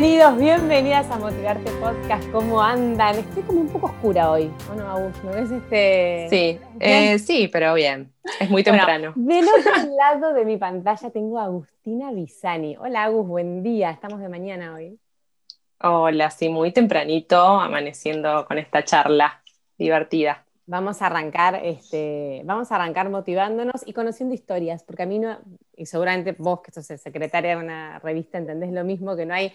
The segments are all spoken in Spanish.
Bienvenidos, bienvenidas a Motivarte Podcast. ¿Cómo andan? Estoy como un poco oscura hoy. Bueno, Agus, ¿me ves este? Sí, eh, sí, pero bien. Es muy temprano. del otro lado de mi pantalla tengo a Agustina Bisani. Hola, Agus, buen día. Estamos de mañana hoy. Hola, sí, muy tempranito, amaneciendo con esta charla divertida. Vamos a arrancar, este, vamos a arrancar motivándonos y conociendo historias, porque a mí no, y seguramente vos que sos secretaria de una revista entendés lo mismo, que no hay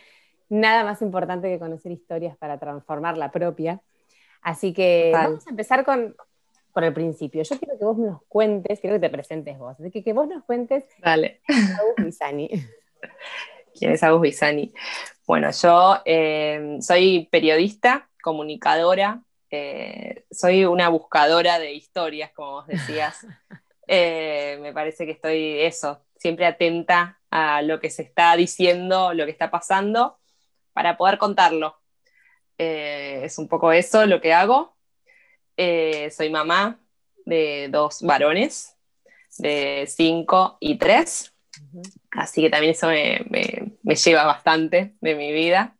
nada más importante que conocer historias para transformar la propia. Así que vamos a empezar con, por el principio. Yo quiero que vos nos cuentes, quiero que te presentes vos, así que que vos nos cuentes Dale. Agus Bisani. ¿Quién es Agus Bisani? Bueno, yo eh, soy periodista, comunicadora, eh, soy una buscadora de historias, como vos decías. Eh, me parece que estoy eso, siempre atenta a lo que se está diciendo, lo que está pasando, para poder contarlo. Eh, es un poco eso lo que hago. soy mamá de dos varones, de cinco y tres, así que también eso me lleva bastante de mi vida.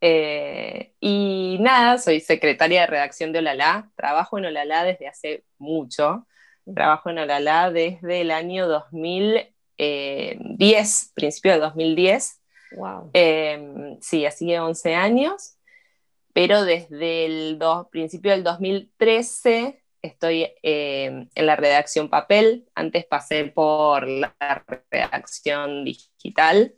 Eh, y nada, soy secretaria de redacción de Olala, trabajo en Olala desde hace mucho, trabajo en Olala desde el año 2010, principio de 2010. Wow. Eh, sí, así 11 años, pero desde el principio del 2013 estoy eh, en la redacción papel, antes pasé por la redacción digital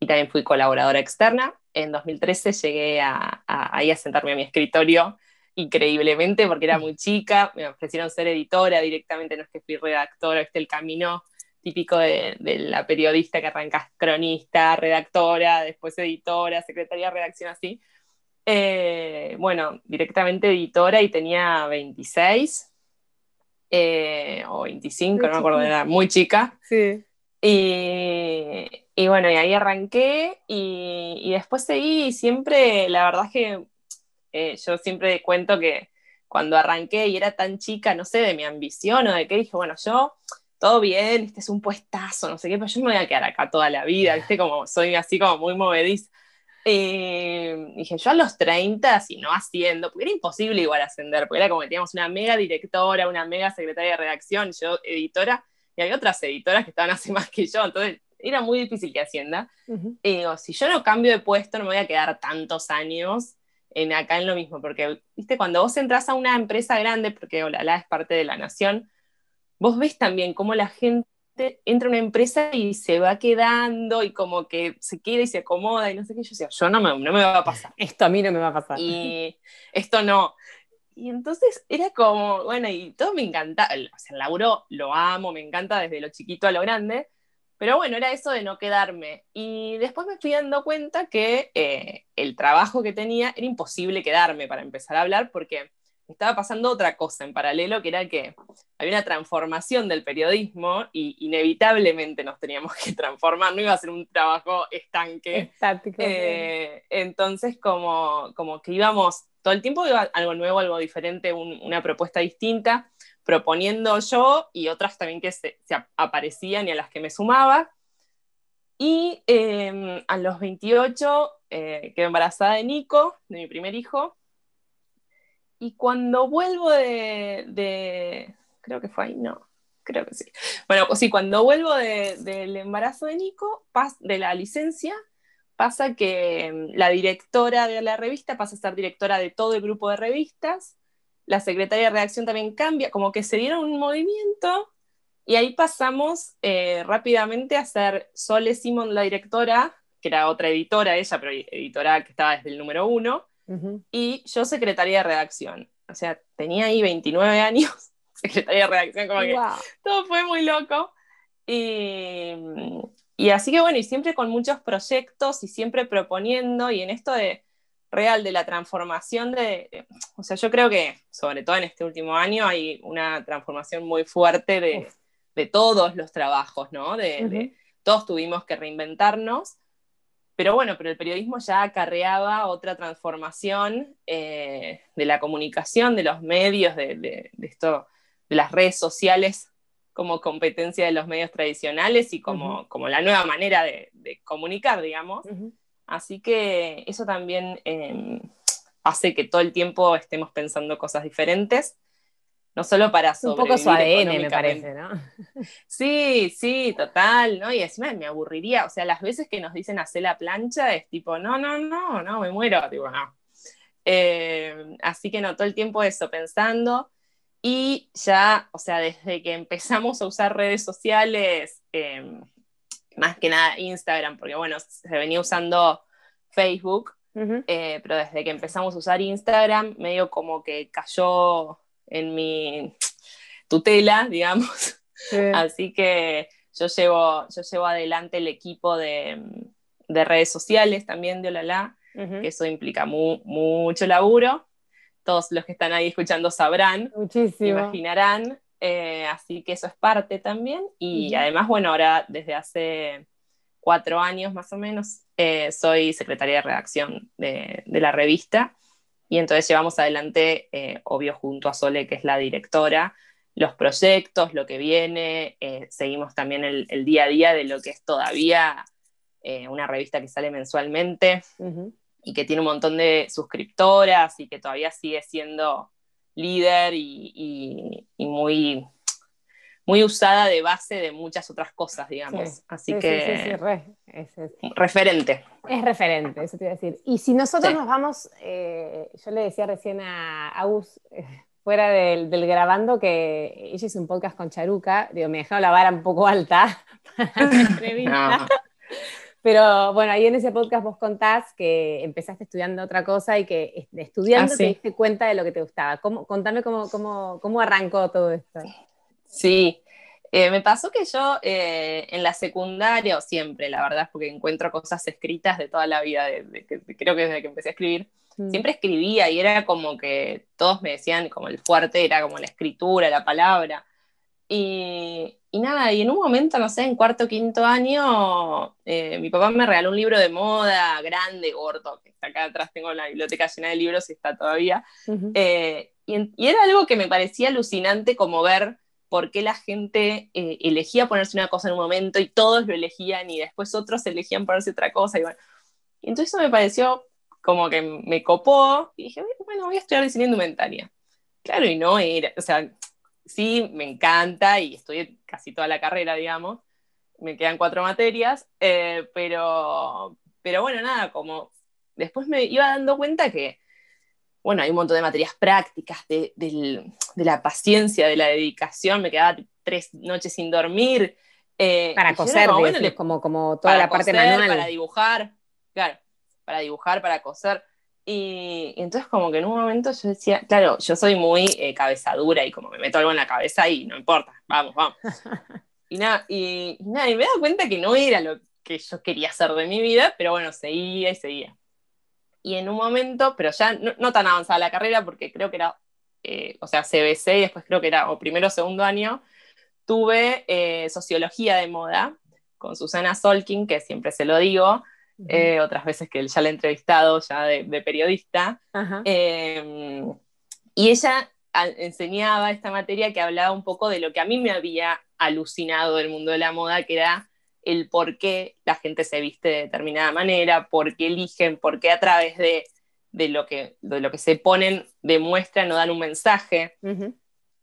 y también fui colaboradora externa en 2013 llegué a, ahí a sentarme a mi escritorio increíblemente porque era muy chica, me ofrecieron ser editora directamente, no es que fui redactora, este el camino típico de, la periodista que arrancas cronista, redactora, después editora, secretaria de redacción así. Eh, bueno, directamente editora y tenía 26 eh, o 25, no me acuerdo, era muy chica. Sí. Y, y bueno, y ahí arranqué y, después seguí y siempre, la verdad es que eh, yo siempre cuento que cuando arranqué y era tan chica, no sé, de mi ambición o de qué, dije, bueno, yo, todo bien, este es un puestazo, no sé qué, pero yo me voy a quedar acá toda la vida, ¿viste? Como soy así como muy movediza. dije, yo a los 30, si no haciendo, porque era imposible igual ascender, porque era como que teníamos una mega directora, una mega secretaria de redacción, yo editora, y había otras editoras que estaban así más que yo, entonces era muy difícil que Hacienda. Y digo, si yo no cambio de puesto, no me voy a quedar tantos años en acá en lo mismo, porque, viste, cuando vos entras a una empresa grande, porque Olala es parte de la nación, vos ves también cómo la gente entra a una empresa y se va quedando y como que se queda y se acomoda y no sé qué. Yo decía, yo no me, no me va a pasar. Esto a mí no me va a pasar. Y esto no. Y entonces era como, bueno, y todo me encanta, o sea, el laburo lo amo, me encanta desde lo chiquito a lo grande, pero bueno, era eso de no quedarme. Y después me fui dando cuenta que eh, el trabajo que tenía era imposible quedarme para empezar a hablar porque estaba pasando otra cosa en paralelo, que era que había una transformación del periodismo y inevitablemente nos teníamos que transformar, no iba a ser un trabajo estanque. Estático. Eh, entonces, como, como que íbamos, todo el tiempo iba algo nuevo, algo diferente, una propuesta distinta proponiendo yo y otras también que se, aparecían y a las que me sumaba. Y em, a los 28 eh, quedé embarazada de Nico, de mi primer hijo. Y cuando vuelvo de, creo que fue ahí, no, creo que sí. Bueno, pues sí, cuando vuelvo del embarazo de Nico, de la licencia, pasa que em, la directora de la revista pasa a ser directora de todo el grupo de revistas la secretaria de redacción también cambia, como que se dieron un movimiento y ahí pasamos eh, rápidamente a ser Sole Simon, la directora, que era otra editora ella, pero editora que estaba desde el número uno, y yo secretaria de redacción. O sea, tenía ahí 29 años, secretaria de redacción, como que todo fue muy loco. Y, y así que bueno, y siempre con muchos proyectos y siempre proponiendo, y en esto de real de la transformación de, o sea, yo creo que sobre todo en este último año hay una transformación muy fuerte de, todos los trabajos, ¿no? De, todos tuvimos que reinventarnos, pero bueno, pero el periodismo ya acarreaba otra transformación eh, de la comunicación, de los medios, de, esto, de las redes sociales como competencia de los medios tradicionales y como, como la nueva manera de, comunicar, digamos. Así que eso también em, hace que todo el tiempo estemos pensando cosas diferentes no solo para sobrevivir Un poco su ADN, me parece, ¿no? Sí, sí, total, ¿no? Y encima me aburriría, o sea, las veces que nos dicen hacer la plancha es tipo, no, no, no, no, me muero, no. Eh, así que no, todo el tiempo eso, pensando. Y ya, o sea, desde que empezamos a usar redes sociales, em, más que nada Instagram, porque bueno, se venía usando Facebook, eh, pero desde que empezamos a usar Instagram, medio como que cayó en mi tutela, digamos. Así que yo llevo, yo llevo adelante el equipo de, redes sociales también de Olala, que eso implica mucho laburo. Todos los que están ahí escuchando sabrán, Muchísimo. imaginarán. Eh, así que eso es parte también. Y además, bueno, ahora desde hace cuatro años más o menos eh, soy secretaria de redacción de, de la revista y entonces llevamos adelante, eh, obvio, junto a Sole, que es la directora, los proyectos, lo que viene, eh, seguimos también el, día a día de lo que es todavía eh, una revista que sale mensualmente y que tiene un montón de suscriptoras y que todavía sigue siendo líder y muy muy usada de base de muchas otras cosas, digamos. Así que... Sí, referente. Es referente, eso te iba a decir. Y si nosotros nos vamos, eh, yo le decía recién a Agus, eh, fuera del, grabando, que ella hizo un podcast con Charuca, digo, me dejaron la vara un poco alta para la entrevista. Pero bueno, ahí en ese podcast vos contás que empezaste estudiando otra cosa y que estudiando ah, te diste cuenta de lo que te gustaba. ¿Cómo, contame cómo, cómo, cómo arrancó todo esto. Sí, eh, me pasó que yo eh, en la secundaria, o siempre, la verdad, porque encuentro cosas escritas de toda la vida, creo que desde que empecé a escribir, mm. siempre escribía y era como que todos me decían como el fuerte era como la escritura, la palabra. Y, nada, y en un momento, no sé, en cuarto o quinto año, eh, mi papá me regaló un libro de moda grande, gordo, que está acá atrás, tengo la biblioteca llena de libros y está todavía. y era algo que me parecía alucinante como ver por qué la gente eh, elegía ponerse una cosa en un momento y todos lo elegían y después otros elegían ponerse otra cosa. Y, bueno. entonces eso me pareció como que me copó y dije, bueno, voy a estudiar diseño indumentaria. Claro, y no era, o sea, sí, me encanta y estudié casi toda la carrera, digamos. Me quedan cuatro materias, eh, pero, pero bueno, nada, como después me iba dando cuenta que bueno, hay un montón de materias prácticas, de, la paciencia, de la dedicación, me quedaba tres noches sin dormir. Eh, para coser, como, como, toda la parte manual. Para dibujar, claro, para dibujar, para coser. Y, entonces como que en un momento yo decía, claro, yo soy muy eh, cabezadura y como me meto algo en la cabeza y no importa, vamos, vamos. y nada, y, nada, y me he dado cuenta que no era lo que yo quería hacer de mi vida, pero bueno, seguía y seguía y en un momento, pero ya no, tan avanzada la carrera, porque creo que era, eh, o sea, CBC y después creo que era o primero o segundo año, tuve eh, sociología de moda con Susana Solkin, que siempre se lo digo, eh, otras veces que ya la he entrevistado ya de, periodista, em, y ella enseñaba esta materia que hablaba un poco de lo que a mí me había alucinado del mundo de la moda, que era el por qué la gente se viste de determinada manera, por qué eligen, por qué a través de, lo, que, de lo que se ponen demuestran o dan un mensaje.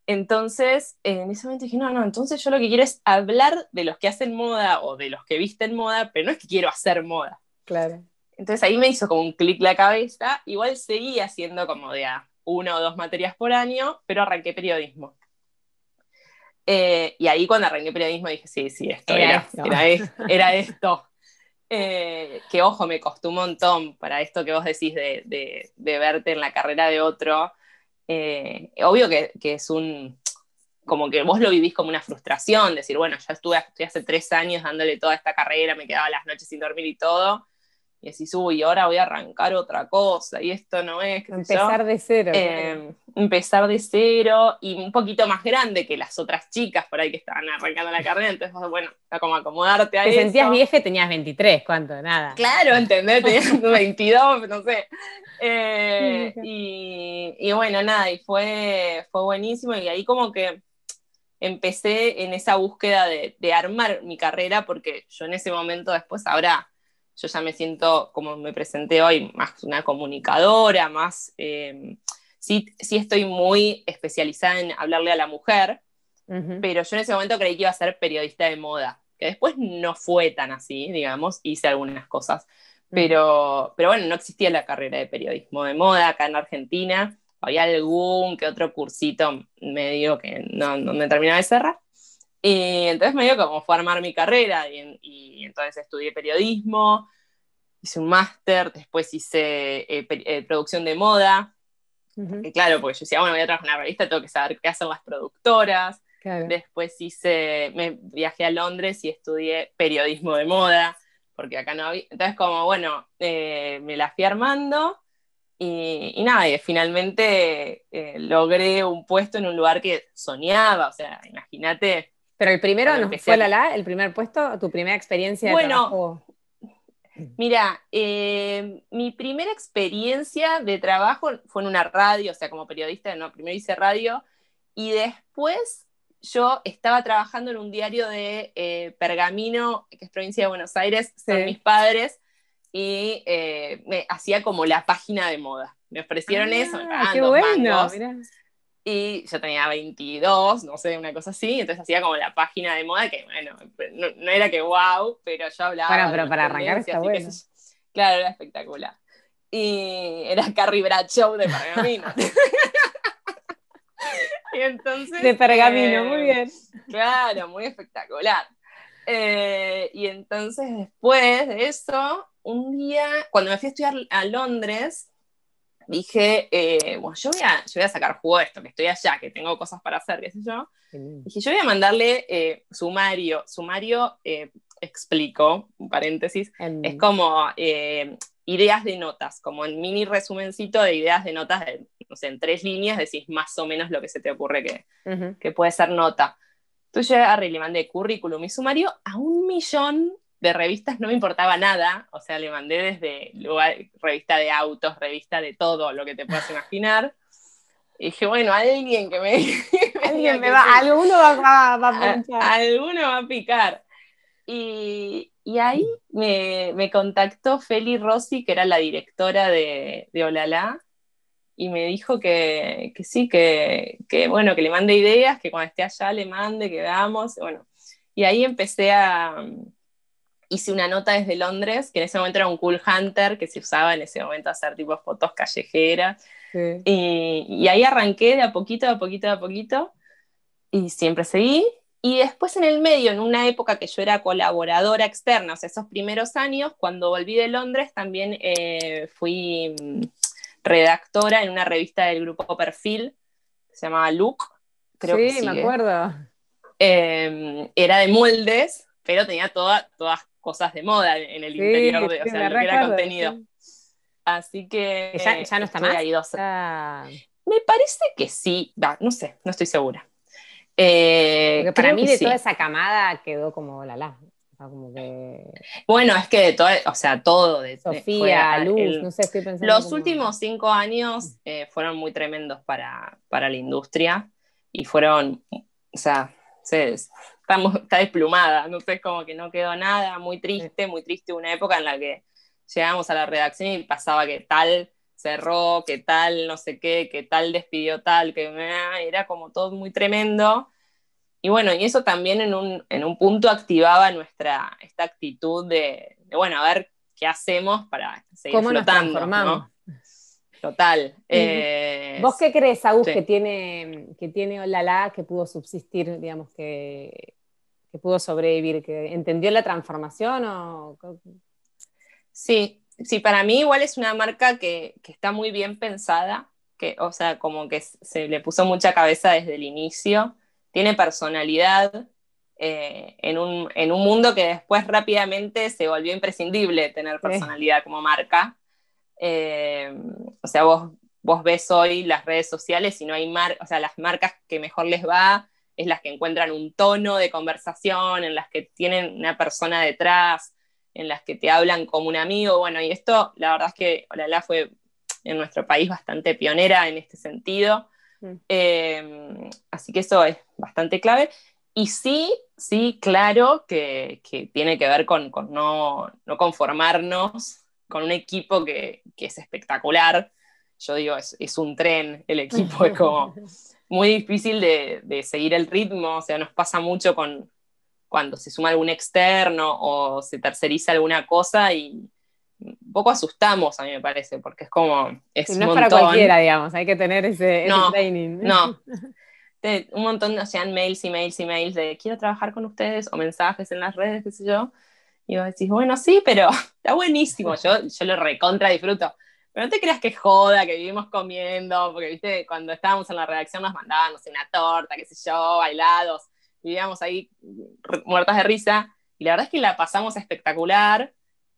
Entonces, en ese momento dije, no, no, entonces yo lo que quiero es hablar de los que hacen moda o de los que visten moda, pero no es que quiero hacer moda. Claro. Entonces ahí me hizo como un clic la cabeza, igual seguía haciendo como de a una o dos materias por año, pero arranqué periodismo. Eh, y ahí cuando arranqué periodismo dije, sí, sí, esto era, era, esto. Eh, que ojo, me costó un montón para esto que vos decís de, verte en la carrera de otro. Eh, obvio que, es un, como que vos lo vivís como una frustración, decir, bueno, ya estuve, estuve hace tres años dándole toda esta carrera, me quedaba las noches sin dormir y todo, y decís, uy, ahora voy a arrancar otra cosa, y esto no es. Empezar de cero. Eh, empezar de cero y un poquito más grande que las otras chicas por ahí que estaban arrancando la carrera, entonces, bueno, como acomodarte a Te sentías vieja y tenías 23, ¿cuánto? Nada. Claro, ¿entendés? Tenías 22, no sé. Eh, y, bueno, nada, y fue, fue buenísimo, y ahí como que empecé en esa búsqueda de, de armar mi carrera, porque yo en ese momento después, ahora yo ya me siento, como me presenté hoy, más una comunicadora, más, eh, sí, sí estoy muy especializada en hablarle a la mujer, pero yo en ese momento creí que iba a ser periodista de moda, que después no fue tan así, digamos, hice algunas cosas, pero, pero bueno, no existía la carrera de periodismo de moda acá en Argentina, había algún que otro cursito medio que no, no me terminaba de cerrar. Y entonces me dio como fue armar mi carrera y, entonces estudié periodismo, hice un máster, después hice eh, eh, producción de moda. y claro, porque yo decía, bueno, voy a trabajar en una revista, tengo que saber qué hacen las productoras. Después hice, me viajé a Londres y estudié periodismo de moda, porque acá no había. Entonces, como, bueno, eh, me la fui armando y, nada, y finalmente logré un puesto en un lugar que soñaba, o sea, imagínate pero el primero no fue la la, el primer puesto, tu primera experiencia de trabajo. Mira, eh, mi primera experiencia de trabajo fue en una radio, o sea, como periodista, no, primero hice radio y después yo estaba trabajando en un diario de eh, Pergamino, que es provincia de Buenos Aires, son mis padres, y eh, me hacía como la página de moda. Me ofrecieron ah, eso, qué bueno, y yo tenía 22, no sé, una cosa así, entonces hacía como la página de moda, que bueno, no, era que wow, pero yo hablaba. Bueno, pero para arrancar está bueno. claro, era espectacular. Y era Carrie Bradshaw de Pergamino. y entonces, de Pergamino, muy bien. Claro, muy espectacular. Eh, y entonces después de eso, un día, cuando me fui a estudiar a Londres, dije, eh, bueno, yo voy, a, yo voy a sacar jugo de esto, que estoy allá, que tengo cosas para hacer, qué sé yo. Dije, yo voy a mandarle eh, sumario. Sumario, eh, explico, un paréntesis, es como ideas de notas, como un mini resumencito de ideas de notas, de, no sé, en tres líneas decís más o menos lo que se te ocurre que, que puede ser nota. Entonces yo le mandé currículum y sumario a un millón de revistas no me importaba nada, o sea, le mandé desde revista de autos, revista de todo lo que te puedas imaginar. Y dije, bueno, alguien que me... alguien me va, alguno va, a pinchar. Alguno va a picar. Y, ahí me, contactó Feli Rossi, que era la directora de, de Olala, y me dijo que, sí, que, que, bueno, que le mande ideas, que cuando esté allá le mande, que veamos, bueno. Y ahí empecé a, hice una nota desde Londres, que en ese momento era un cool hunter, que se usaba en ese momento hacer tipo fotos callejeras. Y, ahí arranqué de a poquito, de a poquito, de a poquito, y siempre seguí. Y después en el medio, en una época que yo era colaboradora externa, o sea, esos primeros años, cuando volví de Londres, también eh, fui mm, redactora en una revista del grupo Perfil, que se llamaba Look. Creo sí, me acuerdo. Em, era de moldes, pero tenía toda, todas cosas de moda en el interior de, o sea, lo que era contenido. Así que. Ya, no está más. Dos. Me parece que sí, no sé, no estoy segura. Eh, para mí de toda esa camada quedó como la la. Como que... Bueno, es que de todo, o sea, todo. De, Sofía, Luz, no sé, estoy pensando. Los últimos cinco años eh, fueron muy tremendos para, para la industria y fueron, o sea, se, está desplumada, no sé, como que no quedó nada, muy triste, muy triste una época en la que llegamos a la redacción y pasaba que tal cerró, que tal no sé qué, que tal despidió tal, que era como todo muy tremendo. Y bueno, y eso también en un, punto activaba nuestra, esta actitud de, bueno, a ver qué hacemos para seguir ¿Cómo flotando. Nos Total. Eh, ¿Vos qué crees, Agus, que tiene, que tiene Olala que pudo subsistir, digamos, que, que pudo sobrevivir, que entendió la transformación o... Sí, sí, para mí igual es una marca que, está muy bien pensada, que, o sea, como que se le puso mucha cabeza desde el inicio, tiene personalidad, eh, en, un, mundo que después rápidamente se volvió imprescindible tener personalidad como marca. Eh, o sea, vos, vos ves hoy las redes sociales y no hay marcas, o sea, las marcas que mejor les va es las que encuentran un tono de conversación, en las que tienen una persona detrás, en las que te hablan como un amigo. Bueno, y esto, la verdad es que Olala fue en nuestro país bastante pionera en este sentido. Mm. Eh, así que eso es bastante clave. Y sí, sí, claro que, tiene que ver con, no, conformarnos con un equipo que, es espectacular. Yo digo, es, un tren, el equipo es como muy difícil de, de, seguir el ritmo, o sea, nos pasa mucho con cuando se suma algún externo o se terceriza alguna cosa y, un poco asustamos, a mí me parece, porque es como. Es no es para cualquiera, digamos, hay que tener ese, training. No. un montón de hacían mails y mails y mails de quiero trabajar con ustedes o mensajes en las redes, qué sé yo. Y vos decís, bueno, sí, pero está buenísimo, yo, yo lo recontra disfruto. Pero no te creas que joda, que vivimos comiendo, porque viste, cuando estábamos en la redacción nos mandaban, una torta, qué sé yo, bailados, vivíamos ahí muertas de risa. Y la verdad es que la pasamos espectacular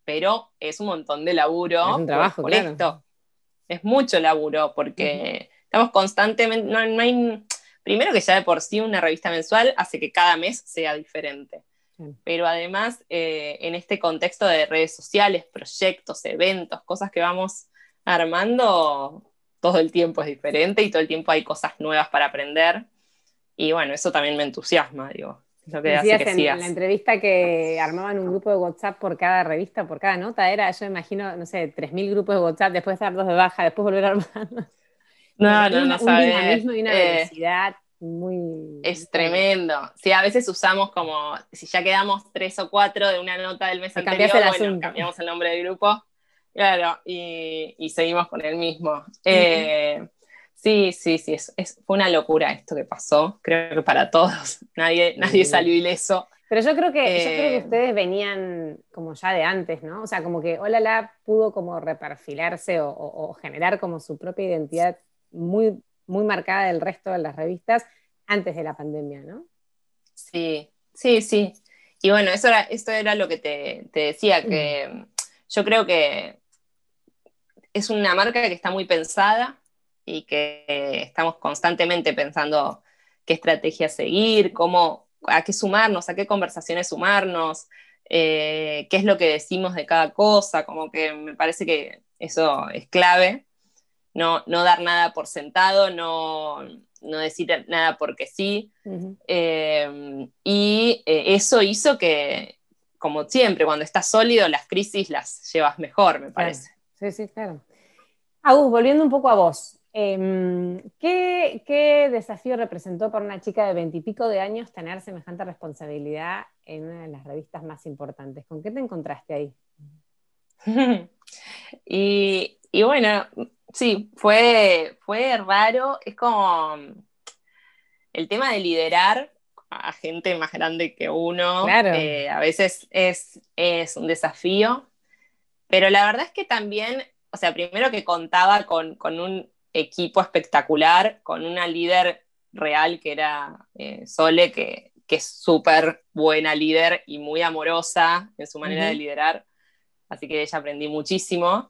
pero es un montón de laburo. Es un trabajo, por, esto. Es mucho laburo porque estamos constantemente, no, hay, primero que ya de por sí una revista mensual hace que cada mes sea diferente. Pero además, eh, en este contexto de redes sociales, proyectos, eventos, cosas que vamos armando, todo el tiempo es diferente y todo el tiempo hay cosas nuevas para aprender. Y bueno, eso también me entusiasma, digo. Lo que en, la entrevista que armaban un grupo de WhatsApp por cada revista, por cada nota, era, yo imagino, no sé, 3.000 grupos de WhatsApp, después dar dos de baja, después volver a armar. No, no, no, Un dinamismo y una eh, velocidad muy... Es tremendo. Sí, a veces usamos como, si ya quedamos tres o cuatro de una nota del mes anterior, bueno, cambiamos el nombre del grupo, claro, y, y seguimos con el mismo. Eh, Sí, sí, sí, es, fue una locura esto que pasó, creo que para todos, nadie, nadie salió ileso. Pero yo creo, que, yo creo que eh, ustedes venían como ya de antes, ¿no? O sea, como que Olala pudo como reperfilarse o, generar como su propia identidad muy, muy marcada del resto de las revistas antes de la pandemia, ¿no? Sí, sí, sí. Y bueno, eso era, esto era lo que te, te decía, que yo creo que es una marca que está muy pensada, y que estamos constantemente pensando qué estrategia seguir, cómo, a qué sumarnos, a qué conversaciones sumarnos, eh, qué es lo que decimos de cada cosa, como que me parece que eso es clave, no, no dar nada por sentado, no, no decir nada porque sí, eh, y eh, eso hizo que, como siempre, cuando estás sólido, las crisis las llevas mejor, me parece. Sí, sí, claro. Agus, volviendo un poco a vos, Em, ¿qué, desafío representó para una chica de veintipico de años tener semejante responsabilidad en una de las revistas más importantes? ¿Con qué te encontraste ahí? y, bueno, sí, fue, fue raro. Es como el tema de liderar a gente más grande que uno. Eh, a veces es, es un desafío. Pero la verdad es que también, o sea, primero que contaba con, con un equipo espectacular, con una líder real que era eh, Sole, que, es súper buena líder y muy amorosa en su manera de liderar. Así que de ella aprendí muchísimo.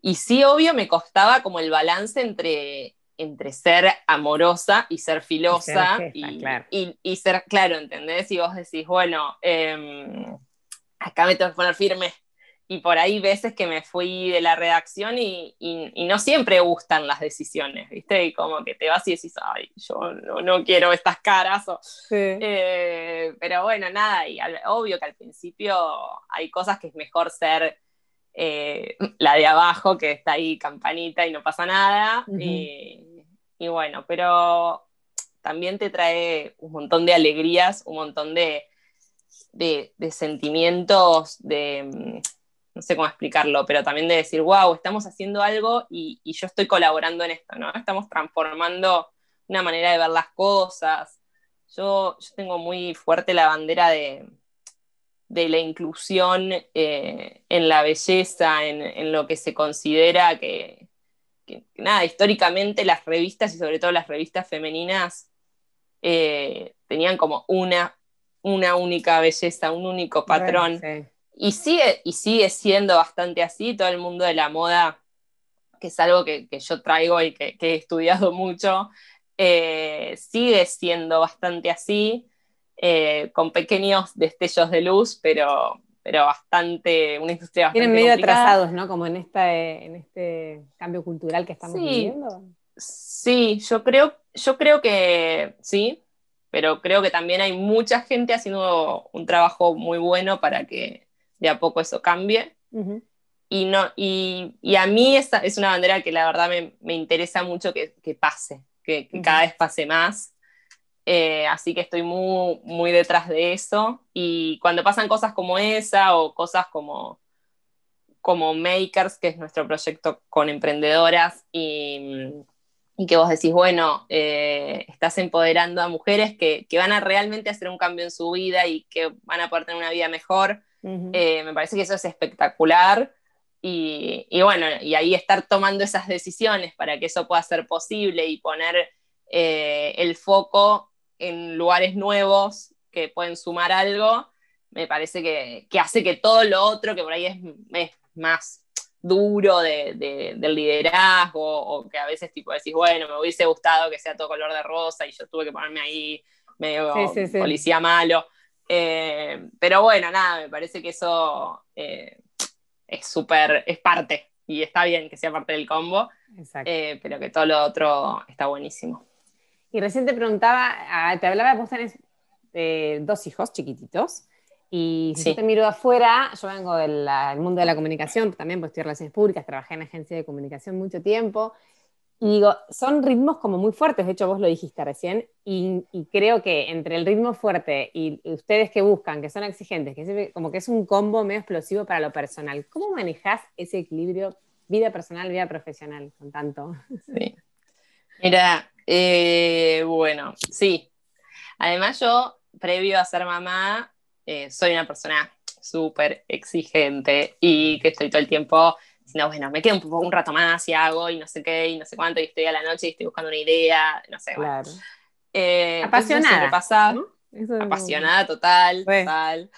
Y sí, obvio, me costaba como el balance entre, entre ser amorosa y ser filosa. Y ser, claro. ¿entendés? Y vos decís, bueno, em, acá me tengo que poner firme y por ahí veces que me fui de la redacción y, no siempre gustan las decisiones, ¿viste? Y como que te vas y decís, ay, yo no, quiero estas caras. Eh, pero bueno, nada, y obvio que al principio hay cosas que es mejor ser eh, la de abajo, que está ahí campanita y no pasa nada. y, bueno, pero también te trae un montón de alegrías, un montón de, de sentimientos de no sé cómo explicarlo, pero también de decir, wow, estamos haciendo algo y, yo estoy colaborando en esto, ¿no? Estamos transformando una manera de ver las cosas. Yo, tengo muy fuerte la bandera de, la inclusión eh, en la belleza, en, lo que se considera que, nada, históricamente las revistas y sobre todo las revistas femeninas eh, tenían como una, una única belleza, un único patrón. Y sigue, y sigue siendo bastante así, todo el mundo de la moda, que es algo que, yo traigo y que, he estudiado mucho, eh, sigue siendo bastante así, eh, con pequeños destellos de luz, pero, pero bastante, una industria bastante Tienen medio atrasados, ¿no? Como en, esta, en este cambio cultural que estamos viviendo. Sí, yo creo, yo creo que sí, pero creo que también hay mucha gente haciendo un trabajo muy bueno para que de a poco eso cambie. y, no, y, y, a mí esa es una bandera que la verdad me, me interesa mucho que, que pase, que, que cada vez pase más. Eh, así que estoy muy, muy detrás de eso. Y cuando pasan cosas como esa o cosas como, como Makers, que es nuestro proyecto con emprendedoras, y, y que vos decís, bueno, eh, estás empoderando a mujeres que, que, van a realmente hacer un cambio en su vida y que van a poder tener una vida mejor, eh, me parece que eso es espectacular. Y, y, bueno, y ahí estar tomando esas decisiones para que eso pueda ser posible y poner el foco en lugares nuevos que pueden sumar algo, me parece que, que hace que todo lo otro, que por ahí es, es más duro de, de, del liderazgo, o que a veces tipo decís, bueno, me hubiese gustado que sea todo color de rosa y yo tuve que ponerme ahí medio sí, sí, sí. policía malo. Eh, pero bueno, nada, me parece que eso eh, es súper, es parte, y está bien que sea parte del combo, eh, pero que todo lo otro está buenísimo. Y recién te preguntaba, ah, te hablaba, vos tenés dos hijos chiquititos, y si sí. yo te miro afuera, yo vengo del mundo de la comunicación, también pues estudié relaciones públicas, trabajé en agencia de comunicación mucho tiempo, y digo, son ritmos como muy fuertes, de hecho vos lo dijiste recién, y, y creo que entre el ritmo fuerte y ustedes que buscan, que son exigentes, que como que es un combo medio explosivo para lo personal, ¿cómo manejás ese equilibrio vida personal, vida profesional con tanto? Sí. Mira, eh, bueno, sí. Además yo, previo a ser mamá, eh, soy una persona súper exigente y que estoy todo el tiempo diciendo, bueno, me quedo un, un, rato más y hago y no sé qué y no sé cuánto y estoy a la noche y estoy buscando una idea, no sé. Claro. Bueno. Eh, apasionada. Pasa, ¿no? apasionada total, total.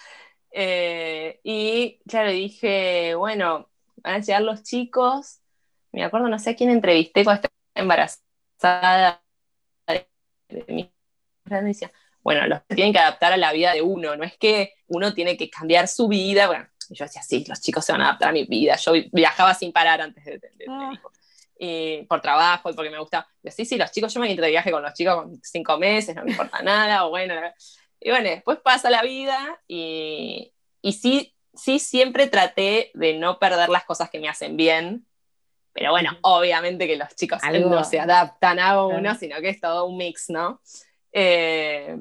Eh, y claro, dije, bueno, van a llegar los chicos. Me acuerdo, no sé a quién entrevisté cuando estaba embarazada de mi decía, bueno, los tienen que adaptar a la vida de uno, no es que uno tiene que cambiar su vida, bueno, yo decía, sí, los chicos se van a adaptar a mi vida, yo viajaba sin parar antes de, de, de ah. y por trabajo y porque me gustaba, yo, sí, sí, los chicos, yo me ir de viaje con los chicos con cinco meses, no me importa nada, o bueno, y bueno, después pasa la vida y, y sí, sí siempre traté de no perder las cosas que me hacen bien, pero bueno, obviamente que los chicos Algo. no se adaptan a uno, sino que es todo un mix, ¿no? Eh,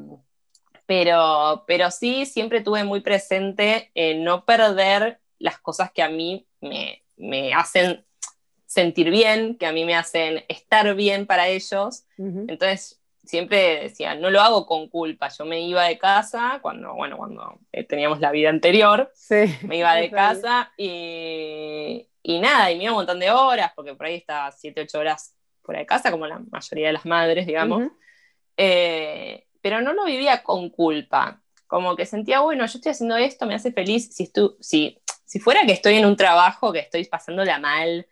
pero, pero sí, siempre tuve muy presente eh, no perder las cosas que a mí me, me, hacen sentir bien, que a mí me hacen estar bien para ellos. Uh -huh. Entonces, siempre decía, no lo hago con culpa. Yo me iba de casa cuando, bueno, cuando teníamos la vida anterior, sí, me iba de casa y, y nada, y me iba un montón de horas, porque por ahí estaba 7, 8 horas fuera de casa, como la mayoría de las madres, digamos. Uh -huh. Eh, pero no lo vivía con culpa. Como que sentía, bueno, yo estoy haciendo esto, me hace feliz. Si, estu si, si fuera que estoy en un trabajo que estoy pasándola mal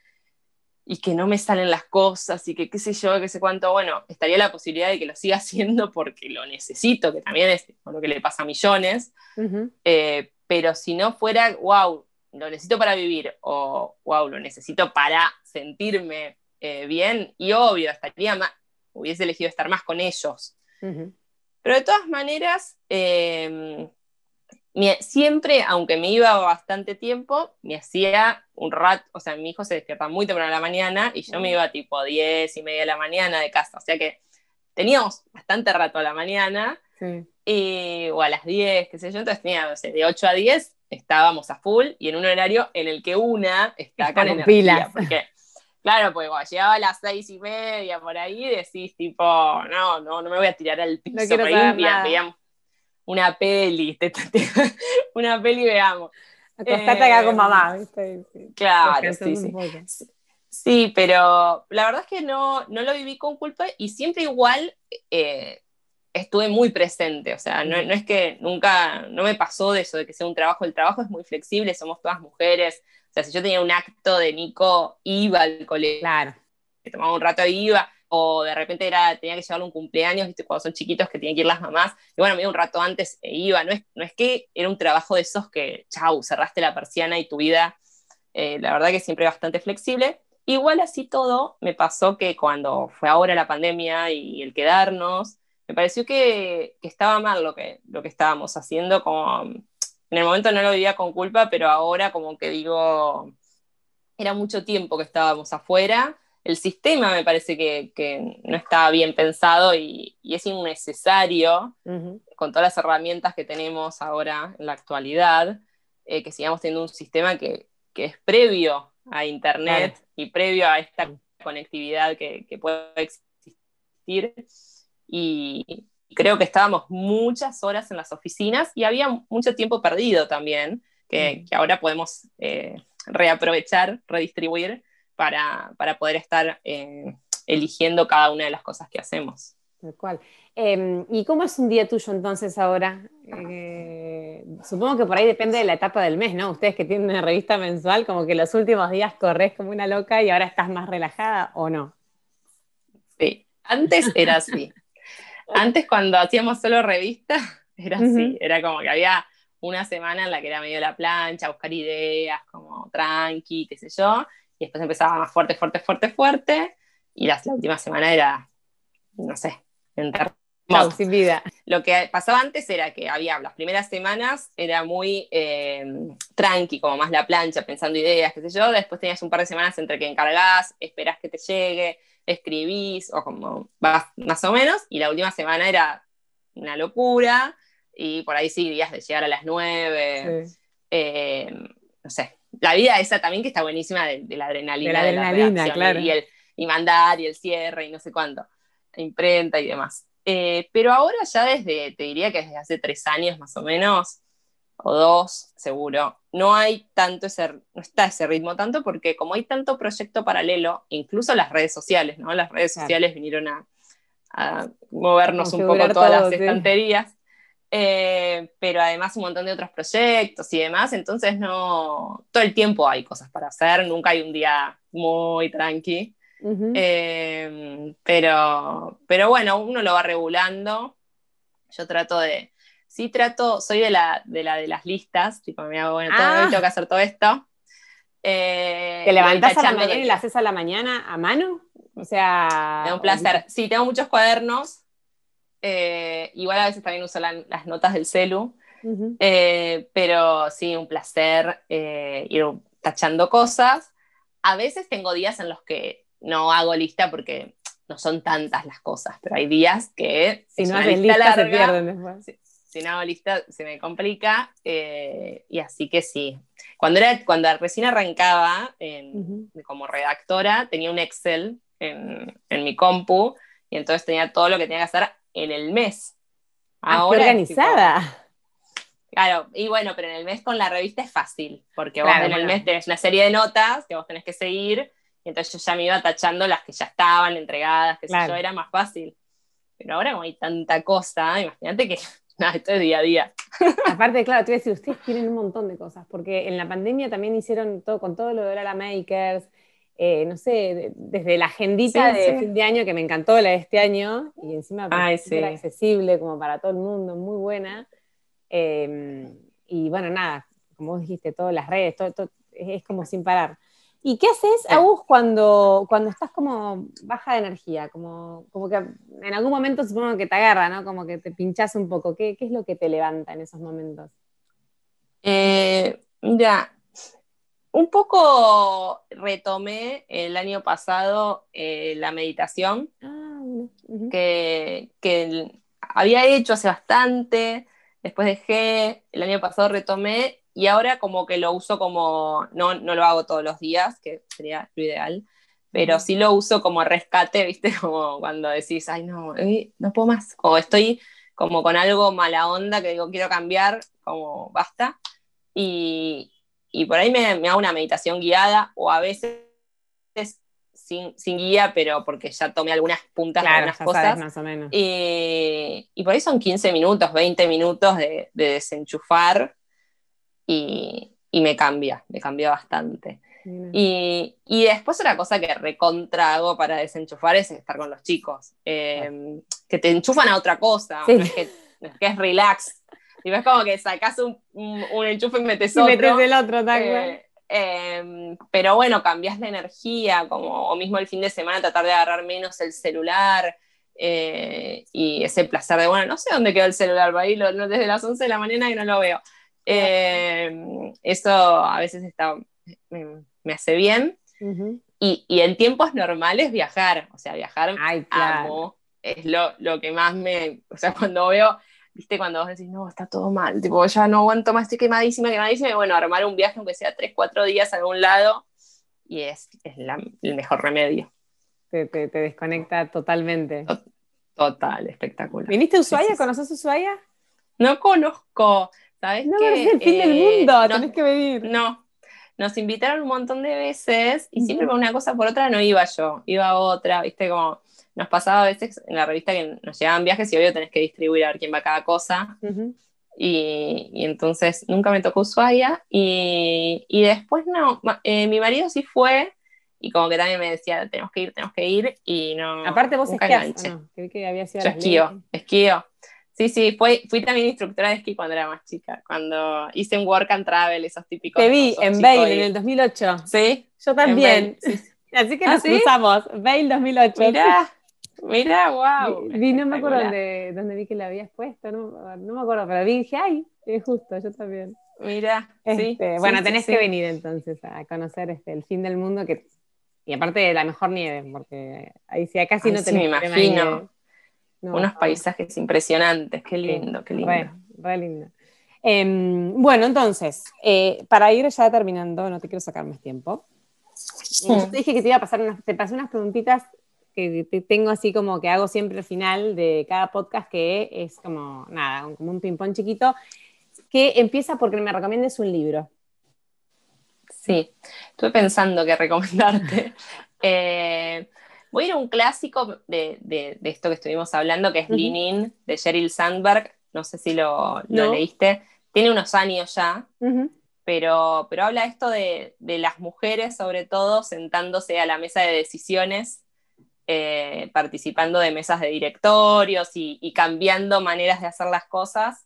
y que no me salen las cosas y que qué sé yo, qué sé cuánto, bueno, estaría la posibilidad de que lo siga haciendo porque lo necesito, que también es lo que le pasa a millones. Uh -huh. eh, pero si no fuera, wow, lo necesito para vivir o wow, lo necesito para sentirme eh, bien y obvio, estaría más, hubiese elegido estar más con ellos. Uh -huh. Pero de todas maneras, eh, siempre, aunque me iba bastante tiempo, me hacía un rato, o sea, mi hijo se despierta muy temprano a la mañana y yo me iba tipo 10 y media de la mañana de casa, o sea que teníamos bastante rato a la mañana sí. y, o a las 10, qué sé yo, entonces tenía, o sea, de 8 a 10 estábamos a full y en un horario en el que una está, está con, con energía, porque Claro, pues cuando llegaba a las seis y media por ahí, decís tipo, no, no, no me voy a tirar al piso, no quiero veamos una peli, te, te, te, una peli veamos. Acostate eh, acá con mamá, ¿viste? Claro, sí, sí. Sí, pero la verdad es que no, no lo viví con culpa y siempre igual eh, estuve muy presente, o sea, no, no, es que nunca, no me pasó de eso, de que sea un trabajo, el trabajo es muy flexible, somos todas mujeres, sea, si yo tenía un acto de Nico, iba al colegio, claro. tomaba un rato e iba, o de repente era, tenía que llevarle un cumpleaños, ¿viste? cuando son chiquitos que tienen que ir las mamás, y bueno, me iba un rato antes e iba, no es, no es que era un trabajo de esos que, chau, cerraste la persiana y tu vida, eh, la verdad que siempre bastante flexible. Igual así todo, me pasó que cuando fue ahora la pandemia y el quedarnos, me pareció que, estaba mal lo que, lo que estábamos haciendo, como en el momento no lo vivía con culpa, pero ahora como que digo, era mucho tiempo que estábamos afuera, el sistema me parece que, no estaba bien pensado y, es innecesario, con todas las herramientas que tenemos ahora en la actualidad, eh, que sigamos teniendo un sistema que, es previo a Internet y previo a esta conectividad que, que puede existir. Y, creo que estábamos muchas horas en las oficinas y había mucho tiempo perdido también, que, ahora podemos eh, reaprovechar, redistribuir para, poder estar eh, eligiendo cada una de las cosas que hacemos. Tal cual. Em, ¿Y cómo es un día tuyo entonces ahora? Eh, supongo que por ahí depende de la etapa del mes, ¿no? Ustedes que tienen una revista mensual, como que los últimos días corres como una loca y ahora estás más relajada o no. Sí, antes era así. Antes cuando hacíamos solo revista, era así, era como que había una semana en la que era medio la plancha, buscar ideas, como tranqui, qué sé yo, y después empezaba más fuerte, fuerte, fuerte, fuerte, y la, última semana era, no sé, entrar sin vida. Lo que pasaba antes era que había, las primeras semanas era muy eh, tranqui, como más la plancha, pensando ideas, qué sé yo, después tenías un par de semanas entre que encargás, esperás que te llegue, escribís, o como vas más o menos, y la última semana era una locura, y por ahí sí, días de llegar a las nueve, eh, no sé, la vida esa también que está buenísima de, la adrenalina. De la adrenalina, claro. Y, el, y mandar, y el cierre, y no sé cuánto, imprenta y demás. Eh, pero ahora ya desde, te diría que desde hace tres años más o menos, o dos, seguro, no hay tanto ese, no está ese ritmo tanto porque como hay tanto proyecto paralelo, incluso las redes sociales, ¿no? Las redes sociales vinieron a, movernos un poco todas las estanterías. Eh, pero además un montón de otros proyectos y demás, entonces no, todo el tiempo hay cosas para hacer, nunca hay un día muy tranqui, eh, pero, pero bueno, uno lo va regulando, yo trato de, sí trato, soy de la de, la de las listas, tipo, me hago, bueno, ah. tengo que hacer todo esto. Eh, ¿Te levantás a la mañana y la haces a la mañana a mano? O sea... Es un placer. Sí, tengo muchos cuadernos. Eh, igual a veces también uso las notas del celu. Eh, pero sí, un placer ir tachando cosas. A veces tengo días en los que no hago lista porque no son tantas las cosas, pero hay días que si no haces lista, se pierden después si no hago lista se me complica, eh, y así que sí. Cuando, era, cuando recién arrancaba como redactora, tenía un Excel en, mi compu, y entonces tenía todo lo que tenía que hacer en el mes. Ah, Ahora, organizada. claro, y bueno, pero en el mes con la revista es fácil, porque vos en el mes tenés una serie de notas que vos tenés que seguir, y entonces yo ya me iba tachando las que ya estaban entregadas, que eso era más fácil. Pero ahora como hay tanta cosa, imagínate que esto es día a día. Aparte, claro, te voy a decir, ustedes tienen un montón de cosas, porque en la pandemia también hicieron todo, con todo lo de la Makers, eh, no sé, desde la agendita de fin de año, que me encantó la de este año, y encima era accesible como para todo el mundo, muy buena. Em, y bueno, nada, como vos dijiste, todas las redes, todo, es como sin parar. ¿Y qué haces, Agus, cuando, cuando estás como baja de energía? Como, como que en algún momento supongo que te agarra, ¿no? Como que te pinchas un poco. ¿Qué, es lo que te levanta en esos momentos? Eh, mira, un poco retomé el año pasado eh, la meditación ah, que, que había hecho hace bastante, después dejé, el año pasado retomé y ahora como que lo uso como, no, no lo hago todos los días, que sería lo ideal, pero sí lo uso como rescate, ¿viste? Como cuando decís, ay, no, eh, no puedo más. O estoy como con algo mala onda que digo, quiero cambiar, como basta. Y, y por ahí me, me, hago una meditación guiada o a veces sin, sin guía, pero porque ya tomé algunas puntas de algunas cosas. Más o menos. Y, y, por ahí son 15 minutos, 20 minutos de, de desenchufar y, me cambia, me cambia bastante. Y, después otra cosa que recontrago para desenchufar es estar con los chicos, em, que te enchufan a otra cosa, no, es que, es relax. Y ves como que sacas un, un, enchufe y metes otro. Y metes el otro, tal eh, em, pero bueno, cambias la energía, como, o mismo el fin de semana tratar de agarrar menos el celular, eh, y ese placer de, bueno, no sé dónde quedó el celular, ahí desde las 11 de la mañana y no lo veo. Eh, eso a veces está, me, hace bien. y, y, en tiempos normales viajar, o sea, viajar amo, es lo, lo, que más me, o sea, cuando veo, viste, cuando vos decís, no, está todo mal, tipo, ya no aguanto más, estoy quemadísima, quemadísima, y bueno, armar un viaje, aunque sea 3, 4 días a algún lado, y es, es el mejor remedio. Te, te, te, desconecta totalmente. Total, espectacular. ¿Viniste a Ushuaia? ¿Conoces Ushuaia? No conozco. ¿Sabes no, es el fin del eh, mundo, tenés que venir. No, nos invitaron un montón de veces y siempre por una cosa por otra no iba yo, iba a otra, viste, como nos pasaba a veces en la revista que nos llegaban viajes y obvio tenés que distribuir a ver quién va a cada cosa. y, entonces nunca me tocó Ushuaia y, y después no, eh, mi marido sí fue y como que también me decía, tenemos que ir, tenemos que ir y no. Aparte vos esquías, no? que había sido Yo esquío, esquío. Sí, sí, fui, fui también instructora de esquí cuando era más chica, cuando hice un work and travel, esos típicos. Te vi en Bale en el 2008. Sí. Yo también. Así que ¿Ah, nos cruzamos. Bale 2008. Mirá, mirá, wow. Vi, no me acuerdo dónde, dónde, vi que la habías puesto, no, no, me acuerdo, pero vi y dije, ay, es justo, yo también. Mira, sí, este, bueno, tenés que venir entonces a conocer este, el fin del mundo, que, y aparte de la mejor nieve, porque ahí sí, casi no tenés me imagino. Unos paisajes impresionantes, qué lindo, qué lindo. Re, lindo. Em, bueno, entonces, eh, para ir ya terminando, no te quiero sacar más tiempo. Te dije que te iba a pasar unas, te pasé unas preguntitas que te tengo así como que hago siempre al final de cada podcast, que es como, nada, como un ping-pong chiquito, que empieza porque me recomiendes un libro. Sí, estuve pensando que recomendarte. eh, Voy a ir a un clásico de, esto que estuvimos hablando, que es uh de Sheryl Sandberg. No sé si lo, leíste. Tiene unos años ya, pero, pero habla esto de, las mujeres, sobre todo, sentándose a la mesa de decisiones, eh, participando de mesas de directorios y, cambiando maneras de hacer las cosas.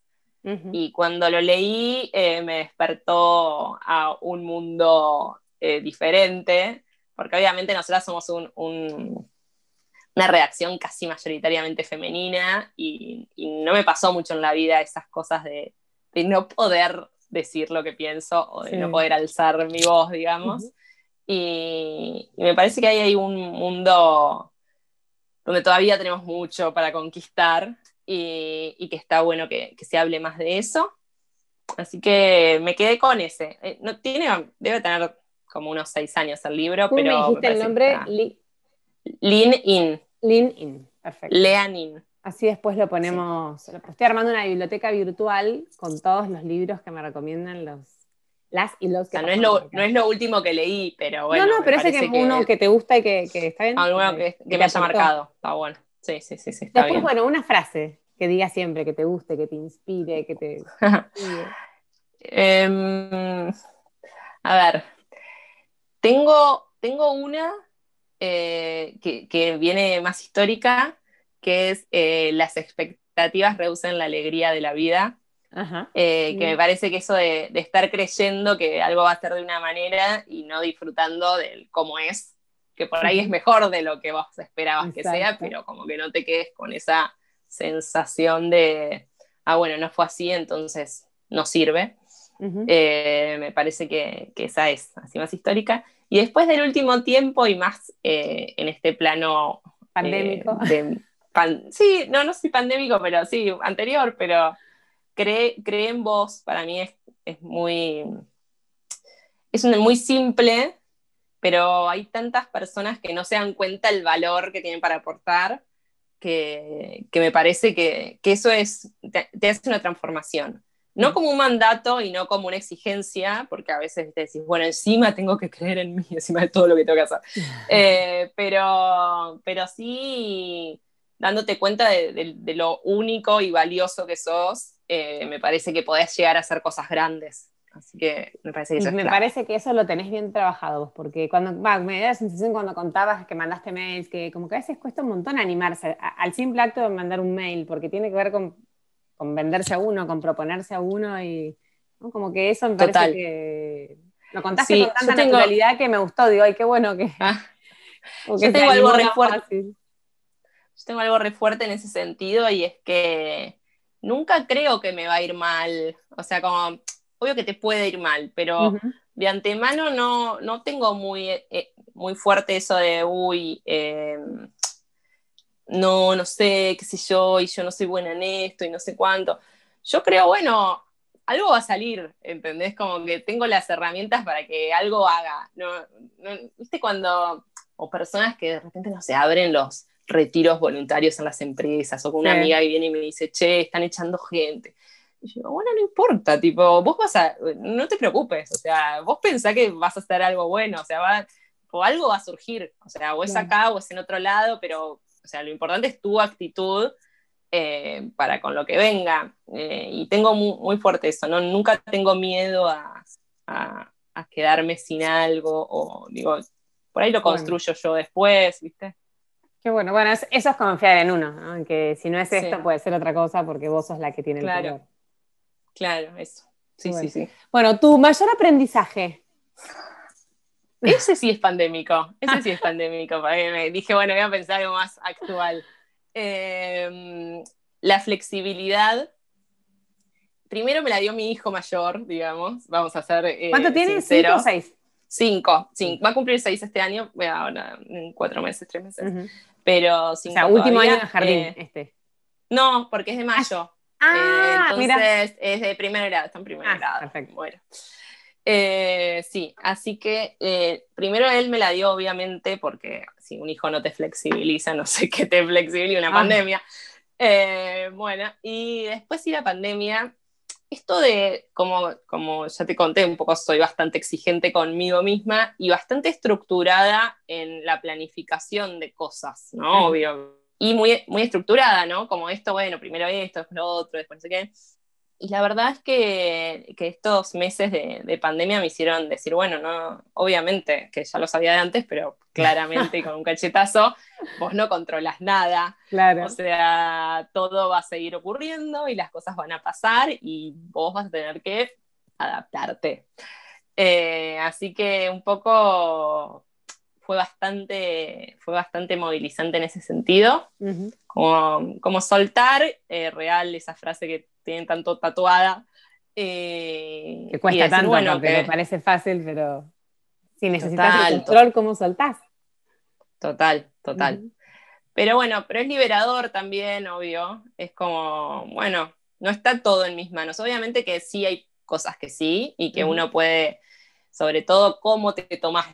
Y cuando lo leí, eh, me despertó a un mundo eh, diferente porque obviamente nosotras somos una redacción casi mayoritariamente femenina y, no me pasó mucho en la vida esas cosas de, no poder decir lo que pienso o de no poder alzar mi voz, digamos. y, me parece que ahí hay un mundo donde todavía tenemos mucho para conquistar y, que está bueno que, se hable más de eso. Así que me quedé con ese. Eh, no, tiene, debe tener como unos seis años el libro, pero... Me dijiste el nombre? Lean In. Lean In, perfecto. Lean In. Así después lo ponemos, estoy armando una biblioteca virtual con todos los libros que me recomiendan los, las y los que... no, es lo, no es lo último que leí, pero bueno. No, no, pero ese que, uno que te gusta y que, está bien. Alguno que, me haya marcado, está bueno. Sí, sí, sí, sí está Después, bueno, una frase que diga siempre, que te guste, que te inspire, que te... Em, a ver, tengo, tengo una eh, que, viene más histórica, que es eh, las expectativas reducen la alegría de la vida. Eh, que me parece que eso de, estar creyendo que algo va a ser de una manera y no disfrutando del cómo es, que por ahí es mejor de lo que vos esperabas que sea, pero como que no te quedes con esa sensación de, ah, bueno, no fue así, entonces no sirve. me parece que, que, esa es así más histórica. Y después del último tiempo y más eh, en este plano... Eh, pandémico. sí, no, no soy pandémico, pero sí, anterior, pero cree, en vos, para mí es, es muy... Es muy simple, pero hay tantas personas que no se dan cuenta el valor que tienen para aportar, que, me parece que, eso es, te hace una transformación no como un mandato y no como una exigencia, porque a veces te decís, bueno, encima tengo que creer en mí, encima de todo lo que tengo que hacer. Eh, pero, pero sí, dándote cuenta de, lo único y valioso que sos, eh, me parece que podés llegar a hacer cosas grandes. Así que me parece que eso Me parece que eso lo tenés bien trabajado vos, porque cuando, me da la sensación cuando contabas que mandaste mails, que como que a veces cuesta un montón animarse al simple acto de mandar un mail, porque tiene que ver con con venderse a uno, con proponerse a uno y como que eso me parece que lo contaste con tanta naturalidad que me gustó, digo, ay, qué bueno que... Ah. yo tengo algo re fuerte. yo tengo algo re fuerte en ese sentido y es que nunca creo que me va a ir mal. O sea, como, obvio que te puede ir mal, pero de antemano no, no tengo muy, eh, muy fuerte eso de, uy, em, no, no sé, qué sé yo, y yo no soy buena en esto y no sé cuánto. Yo creo, bueno, algo va a salir, ¿entendés? Como que tengo las herramientas para que algo haga. No, ¿Viste cuando, o personas que de repente no se abren los retiros voluntarios en las empresas, o con una amiga que viene y me dice, che, están echando gente. Y yo, bueno, no importa, tipo, vos vas a, no te preocupes, o sea, vos pensás que vas a hacer algo bueno, o sea, va, o algo va a surgir, o sea, o es acá o es en otro lado, pero, o sea, lo importante es tu actitud eh, para con lo que venga. Eh, y tengo muy, fuerte eso, ¿no? Nunca tengo miedo a, a, quedarme sin algo, o digo, por ahí lo construyo yo después, ¿viste? Qué bueno, bueno, eso es confiar en uno, ¿no? que si no es esto puede ser otra cosa porque vos sos la que tiene el poder. Claro, eso. Sí, sí, sí. Bueno, tu mayor aprendizaje. Ese sí es pandémico, ese sí es pandémico. Me dije, bueno, voy a pensar algo más actual. Em, la flexibilidad. Primero me la dio mi hijo mayor, digamos. Vamos a hacer. Eh, ¿Cuánto tiene? ¿Cinco o seis? Cinco, cinco. Va a cumplir seis este año, ahora en cuatro meses, tres meses. Pero cinco. O sea, último año en jardín, eh, este. No, porque es de mayo. Ah, eh, entonces es de primer grado, está en primer ah, grado. Perfecto. Bueno. Eh, sí, así que eh, primero él me la dio, obviamente, porque si un hijo no te flexibiliza, no sé qué te flexibiliza una ah. pandemia. bueno, y después sí la pandemia, esto de, como, como ya te conté un poco, soy bastante exigente conmigo misma y bastante estructurada en la planificación de cosas, ¿no? Obvio y muy, muy estructurada, ¿no? Como esto, bueno, primero esto, después lo otro, después no sé qué. Y la verdad es que, que estos meses de, de, pandemia me hicieron decir, bueno, no, obviamente, que ya lo sabía de antes, pero claramente con un cachetazo, vos no controlas nada. Claro. O sea, todo va a seguir ocurriendo y las cosas van a pasar y vos vas a tener que adaptarte. Eh, así que un poco fue bastante, fue bastante movilizante en ese sentido, como, soltar eh, real esa frase que tienen tanto tatuada. Eh, que cuesta tanto bueno, porque que... parece fácil, pero si necesitas el control, ¿cómo soltás? Total, total. Pero bueno, pero es liberador también, obvio. Es como, bueno, no está todo en mis manos. Obviamente que sí hay cosas que sí y que uno puede, sobre todo cómo te tomas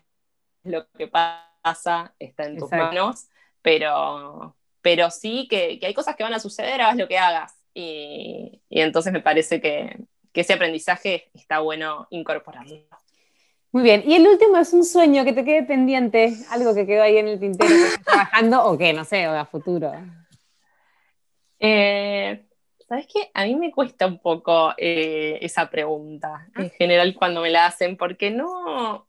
lo que pasa está en tus manos, pero, pero sí que, hay cosas que van a suceder, hagas lo que hagas. Y, entonces me parece que, ese aprendizaje está bueno incorporarlo. Muy bien, y el último es un sueño que te quede pendiente, algo que quedó ahí en el tintero que estás trabajando o que, no sé, o a futuro. Eh, ¿Sabes qué? A mí me cuesta un poco eh, esa pregunta, en ah. general cuando me la hacen, porque no,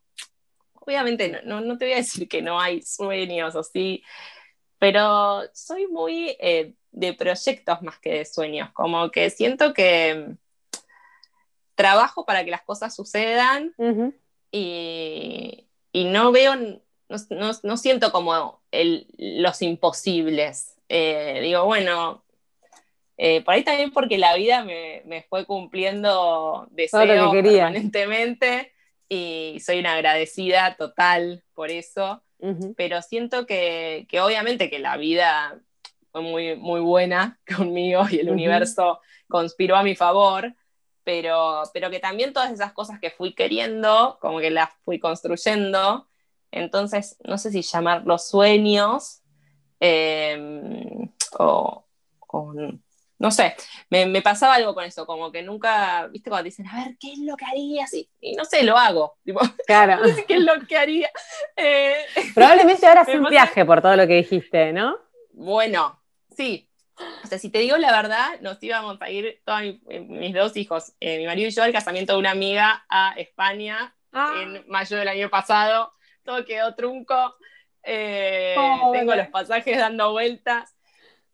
obviamente no, te voy a decir que no hay sueños o sí, pero soy muy eh, de proyectos más que de sueños, como que siento que mm, trabajo para que las cosas sucedan y, no veo, no, siento como los imposibles. Eh, digo, bueno, eh, por ahí también porque la vida me, fue cumpliendo deseos permanentemente y soy una agradecida total por eso, pero siento que, obviamente que la vida fue muy, muy buena conmigo y el universo conspiró a mi favor, pero, pero que también todas esas cosas que fui queriendo, como que las fui construyendo, entonces no sé si llamarlos sueños em, o, o no sé, me, pasaba algo con eso, como que nunca, viste, cuando dicen, a ver, ¿qué es lo que harías? Y, y no sé, lo hago. claro. No sé qué es lo que haría. Eh, Probablemente ahora es un viaje por todo lo que dijiste, ¿no? Bueno, sí. O sea, si te digo la verdad, nos íbamos a ir, todos eh, mis dos hijos, eh, mi marido y yo, al casamiento de una amiga a España ah. en mayo del año pasado. Todo quedó trunco. tengo los pasajes dando vueltas.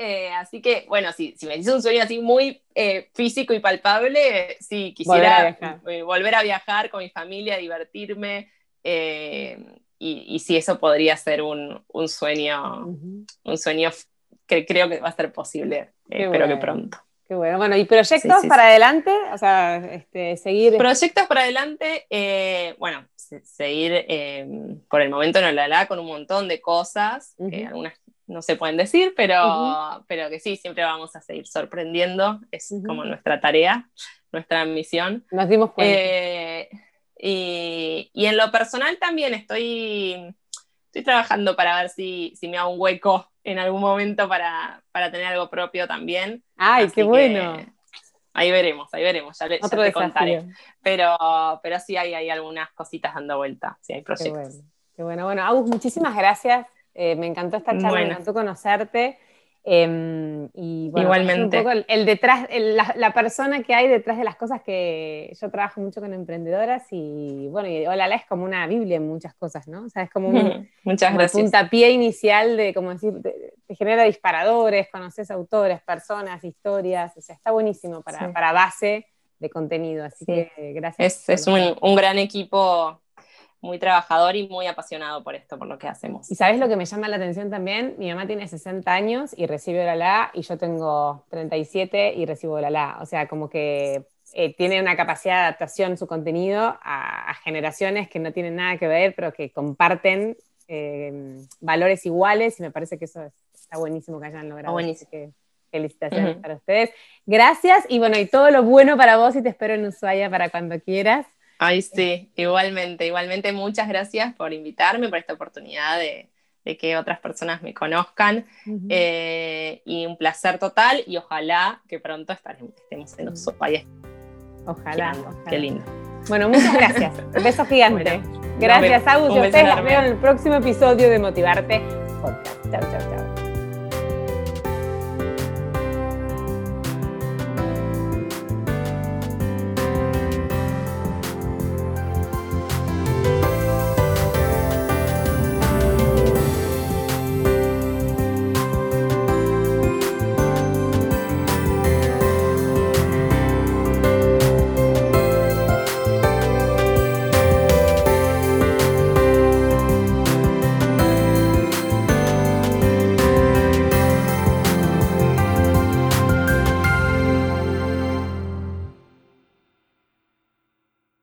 Eh, así que, bueno, si, si me dices un sueño así muy eh, físico y palpable, sí, quisiera volver a, viajar con mi familia, divertirme. Eh, y, si eso podría ser un, sueño, un sueño que creo que va a ser posible, espero que pronto. Qué bueno. Bueno, ¿y proyectos para adelante? O sea, este, seguir. Proyectos para adelante, eh, bueno, seguir eh, por el momento en la con un montón de cosas, que algunas no se pueden decir, pero, pero que sí, siempre vamos a seguir sorprendiendo, es como nuestra tarea, nuestra misión. Nos dimos cuenta. Eh, y, y, en lo personal también estoy, estoy trabajando para ver si, si me hago un hueco en algún momento para, para tener algo propio también. ¡Ay, qué bueno! Ahí veremos, ahí veremos, ya, te contaré. Pero, pero sí hay, hay algunas cositas dando vuelta, sí hay proyectos. Qué bueno, bueno, Agus, muchísimas gracias. Eh, me encantó esta charla, me encantó conocerte. Em, y Igualmente. Un poco el, detrás, la, persona que hay detrás de las cosas que yo trabajo mucho con emprendedoras y bueno, y Olala es como una Biblia en muchas cosas, ¿no? O sea, es como un, Muchas gracias. puntapié inicial de, como decir, te, genera disparadores, conoces autores, personas, historias, o sea, está buenísimo para, para base de contenido, así que gracias. Es, es un, un gran equipo muy trabajador y muy apasionado por esto, por lo que hacemos. Y sabes lo que me llama la atención también, mi mamá tiene 60 años y recibe la la y yo tengo 37 y recibo la la, o sea, como que eh, tiene una capacidad de adaptación su contenido a, generaciones que no tienen nada que ver, pero que comparten eh, valores iguales y me parece que eso está buenísimo que hayan logrado. buenísimo. que, felicitaciones para ustedes. Gracias y bueno, y todo lo bueno para vos y te espero en Ushuaia para cuando quieras. Ay, sí, igualmente, igualmente muchas gracias por invitarme, por esta oportunidad de, que otras personas me conozcan. Eh, y un placer total y ojalá que pronto estaremos, estemos en un país. Ojalá, Qué lindo. Bueno, muchas gracias. Un beso gigante. gracias, Agus. Y ustedes las veo en el próximo episodio de Motivarte Podcast. Chao, chao, chao.